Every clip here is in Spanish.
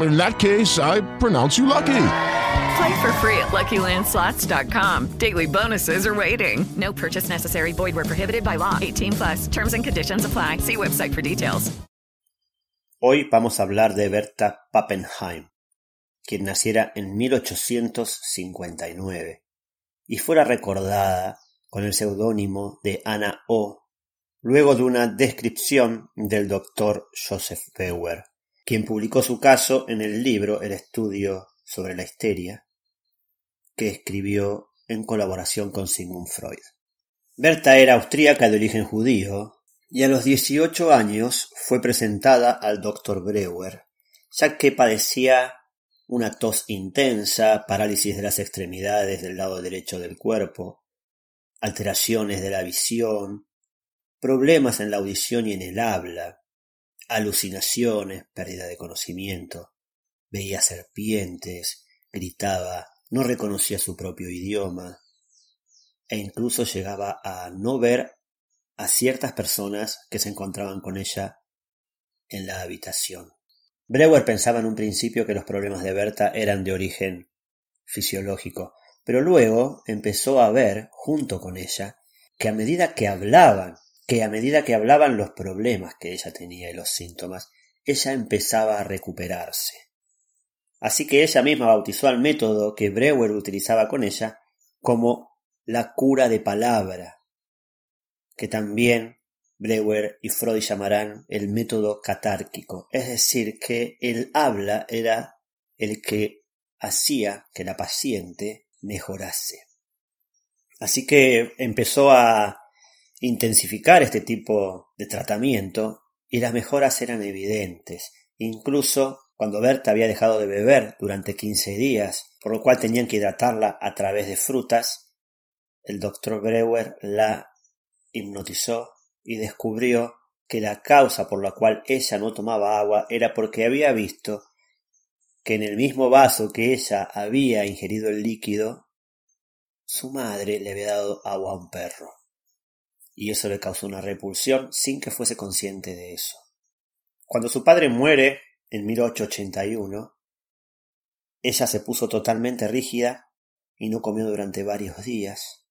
In that case, I pronounce you lucky. Play for free at LuckyLandSlots.com. Daily bonuses are waiting. No purchase necessary. Void where prohibited by law. 18 plus. Terms and conditions apply. See website for details. Hoy vamos a hablar de Berta Pappenheim, quien naciera en 1859 y fuera recordada con el seudónimo de Anna O, luego de una descripción del doctor Joseph Bauer, quien publicó su caso en el libro El estudio sobre la histeria, que escribió en colaboración con Sigmund Freud. Berta era austríaca de origen judío y a los 18 años fue presentada al doctor Breuer, ya que padecía una tos intensa, parálisis de las extremidades del lado derecho del cuerpo, alteraciones de la visión, problemas en la audición y en el habla, alucinaciones, pérdida de conocimiento, veía serpientes, gritaba, no reconocía su propio idioma, e incluso llegaba a no ver a ciertas personas que se encontraban con ella en la habitación. Breuer pensaba en un principio que los problemas de Berta eran de origen fisiológico, pero luego empezó a ver, junto con ella, que a medida que hablaban, que a medida que hablaban los problemas que ella tenía y los síntomas, ella empezaba a recuperarse. Así que ella misma bautizó al método que Breuer utilizaba con ella como la cura de palabra, que también Breuer y Freud llamarán el método catárquico, es decir, que el habla era el que hacía que la paciente mejorase. Así que empezó a intensificar este tipo de tratamiento y las mejoras eran evidentes. Incluso cuando Berta había dejado de beber durante quince días, por lo cual tenían que hidratarla a través de frutas, el doctor Breuer la hipnotizó y descubrió que la causa por la cual ella no tomaba agua era porque había visto que en el mismo vaso que ella había ingerido el líquido, su madre le había dado agua a un perro. Y eso le causó una repulsión sin que fuese consciente de eso. Cuando su padre muere en 1881, ella se puso totalmente rígida y no comió durante varios días,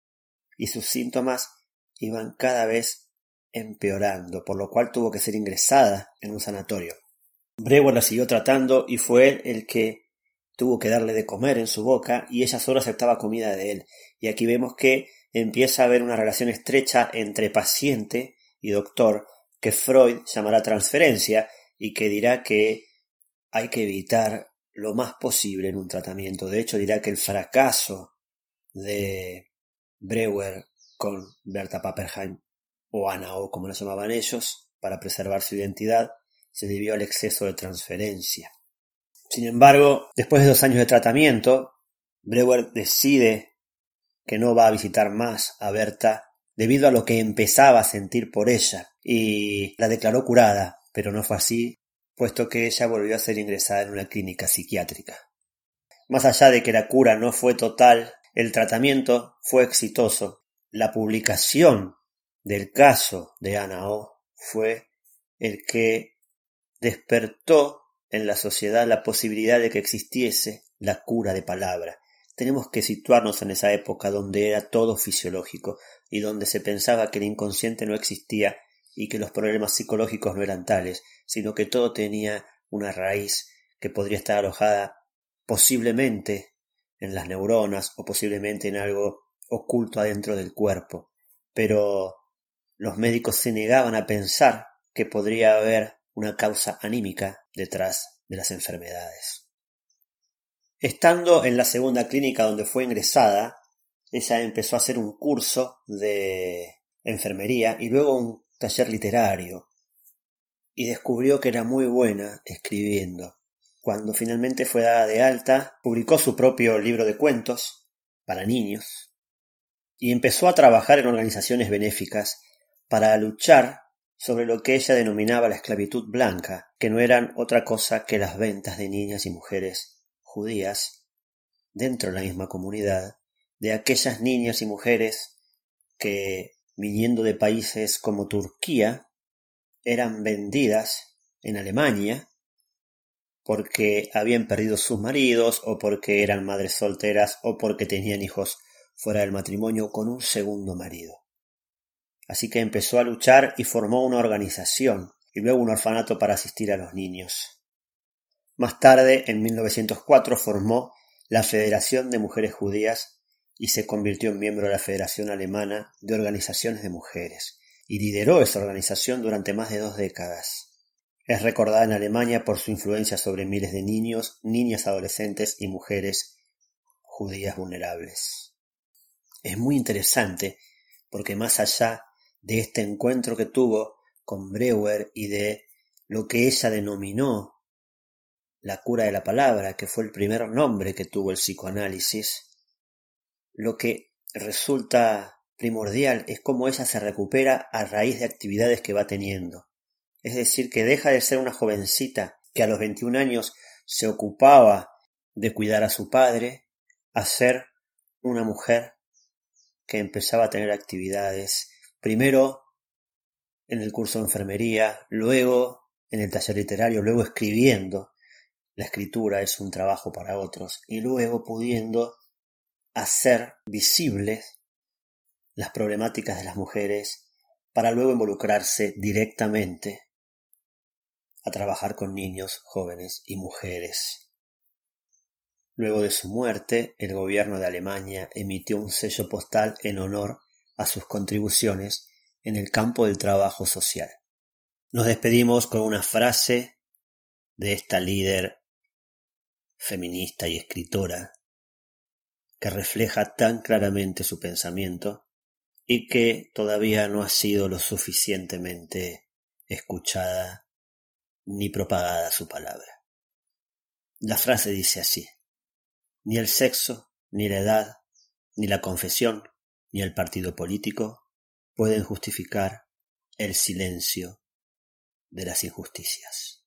y sus síntomas iban cada vez empeorando, por lo cual tuvo que ser ingresada en un sanatorio. Breuer la siguió tratando y fue él el que tuvo que darle de comer en su boca y ella solo aceptaba comida de él. Y aquí vemos que empieza a haber una relación estrecha entre paciente y doctor que Freud llamará transferencia y que dirá que hay que evitar lo más posible en un tratamiento. De hecho, dirá que el fracaso de Breuer con Berta Pappenheim o Ana O como la llamaban ellos, para preservar su identidad, se debió al exceso de transferencia. Sin embargo, después de dos años de tratamiento, Breuer decide que no va a visitar más a Berta debido a lo que empezaba a sentir por ella y la declaró curada, pero no fue así, puesto que ella volvió a ser ingresada en una clínica psiquiátrica. Más allá de que la cura no fue total, el tratamiento fue exitoso. La publicación del caso de Ana O fue el que despertó en la sociedad la posibilidad de que existiese la cura de palabra. Tenemos que situarnos en esa época donde era todo fisiológico y donde se pensaba que el inconsciente no existía y que los problemas psicológicos no eran tales, sino que todo tenía una raíz que podría estar alojada posiblemente en las neuronas o posiblemente en algo oculto adentro del cuerpo. Pero los médicos se negaban a pensar que podría haber una causa anímica detrás de las enfermedades. Estando en la segunda clínica donde fue ingresada, ella empezó a hacer un curso de enfermería y luego un taller literario y descubrió que era muy buena escribiendo. Cuando finalmente fue dada de alta, publicó su propio libro de cuentos para niños y empezó a trabajar en organizaciones benéficas para luchar sobre lo que ella denominaba la esclavitud blanca, que no eran otra cosa que las ventas de niñas y mujeres judías dentro de la misma comunidad, de aquellas niñas y mujeres que, viniendo de países como Turquía, eran vendidas en Alemania porque habían perdido sus maridos o porque eran madres solteras o porque tenían hijos fuera del matrimonio con un segundo marido. Así que empezó a luchar y formó una organización y luego un orfanato para asistir a los niños. Más tarde, en 1904, formó la Federación de Mujeres Judías y se convirtió en miembro de la Federación Alemana de Organizaciones de Mujeres, y lideró esa organización durante más de dos décadas. Es recordada en Alemania por su influencia sobre miles de niños, niñas adolescentes y mujeres judías vulnerables. Es muy interesante porque más allá de este encuentro que tuvo con Breuer y de lo que ella denominó la cura de la palabra, que fue el primer nombre que tuvo el psicoanálisis, lo que resulta primordial es cómo ella se recupera a raíz de actividades que va teniendo. Es decir, que deja de ser una jovencita que a los 21 años se ocupaba de cuidar a su padre, a ser una mujer que empezaba a tener actividades, primero en el curso de enfermería, luego en el taller literario, luego escribiendo. La escritura es un trabajo para otros y luego pudiendo hacer visibles las problemáticas de las mujeres para luego involucrarse directamente a trabajar con niños, jóvenes y mujeres. Luego de su muerte, el gobierno de Alemania emitió un sello postal en honor a sus contribuciones en el campo del trabajo social. Nos despedimos con una frase de esta líder feminista y escritora que refleja tan claramente su pensamiento y que todavía no ha sido lo suficientemente escuchada ni propagada su palabra. La frase dice así, ni el sexo, ni la edad, ni la confesión, ni el partido político pueden justificar el silencio de las injusticias.